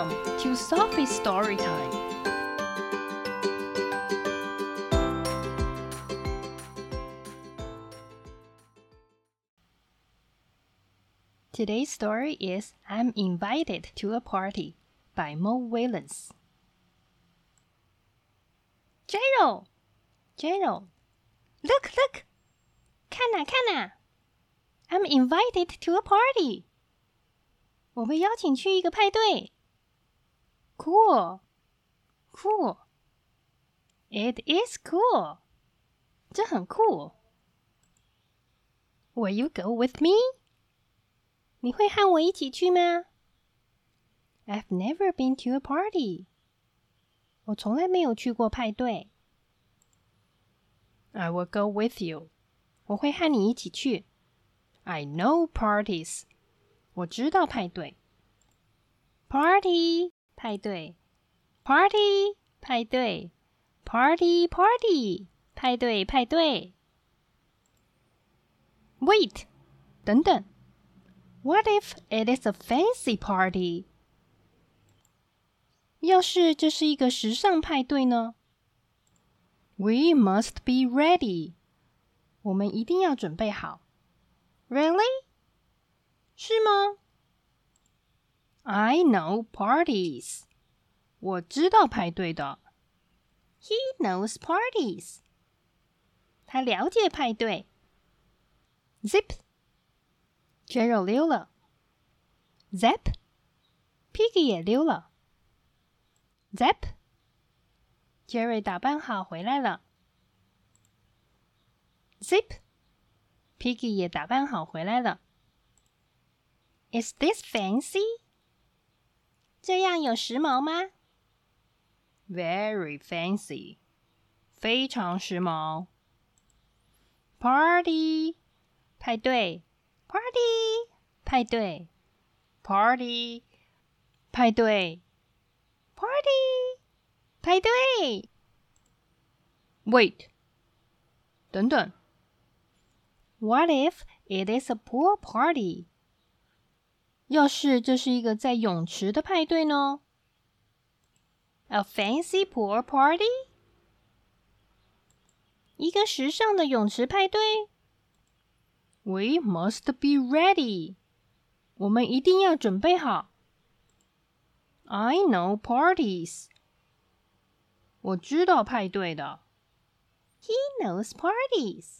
Welcome to Sophie's Story Time. Today's story is I'm Invited to a Party by Mo Willems. Gerald! Gerald! Look, look! Kana, Kana! I'm invited to a party! 我被邀请去一个派对。Cool, cool. It is cool. 这很酷。Will you go with me? 你会和我一起去吗？I've never been to a party. 我从来没有去过派对。I will go with you. 我会和你一起去。I know parties. 我知道派对。Party 派对，Party 派对，Party Party 派对派对。Wait，等等。What if it is a fancy party？要是这是一个时尚派对呢？We must be ready。我们一定要准备好。Really？是吗 I know parties. 我知道派对的。He knows parties. 他了解派对。Zip. Gerald 溜了。Zap. Piggie 也溜了。Zap. Jerry 打扮好回来了。Zip. Piggie 也打扮好回来了。Is this fancy? 这样有时髦吗？Very fancy，非常时髦。Party，派对。Party 派对，Party 派对，Party 派对。Wait，等等。What if it is a pool party？ 要是这是一个在泳池的派对呢？A fancy pool party？一个时尚的泳池派对。We must be ready. 我们一定要准备好。I know parties. 我知道派对的。He knows parties.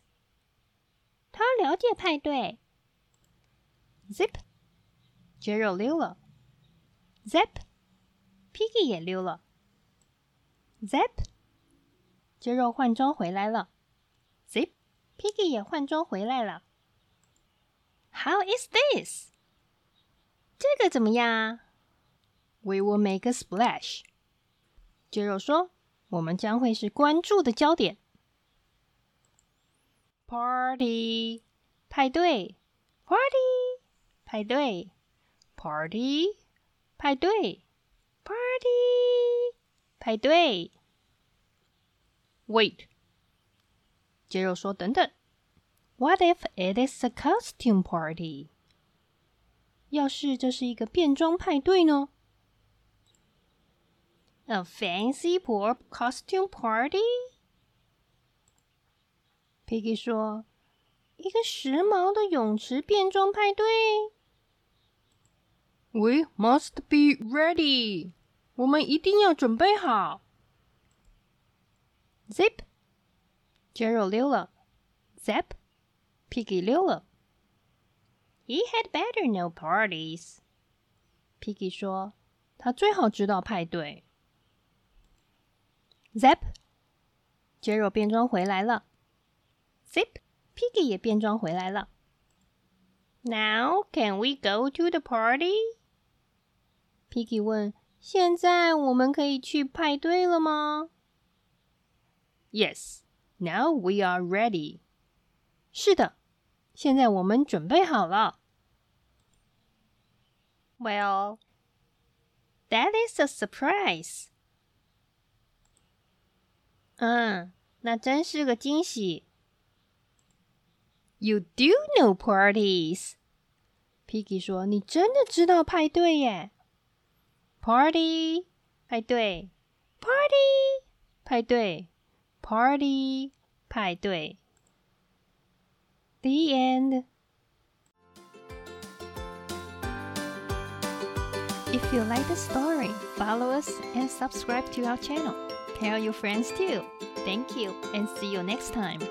他了解派对。Zip. 杰肉溜了，Zep，Piggie 也溜了，Zep，杰肉换装回来了，Zip，Piggie 也换装回来了。How is this? 这个怎么样？We will make a splash。杰肉说：“我们将会是关注的焦点。” Party，派对，Party，派对。party 派对 party 派对。Wait，杰肉说：“等等，What if it is a costume party？要是这是一个变装派对呢？A fancy poor costume party？” Piggie 说：“一个时髦的泳池变装派对。” We must be ready. 我们一定要准备好。Zip, Gerald 溜了。Zap, Piggie 溜了。He had better know parties. Piggie 说，他最好知道派对。Zap, Gerald 变装回来了。Zip, Piggie 也变装回来了。Now can we go to the party? Piggy 问：“现在我们可以去派对了吗？”Yes, now we are ready. 是的，现在我们准备好了。Well, that is a surprise. 嗯，那真是个惊喜。You do know parties. Piggy 说：“你真的知道派对耶 Party 派对，Party 派对，Party 派对。The end. If you like the story, follow us and subscribe to our channel. Tell your friends too. Thank you and see you next time.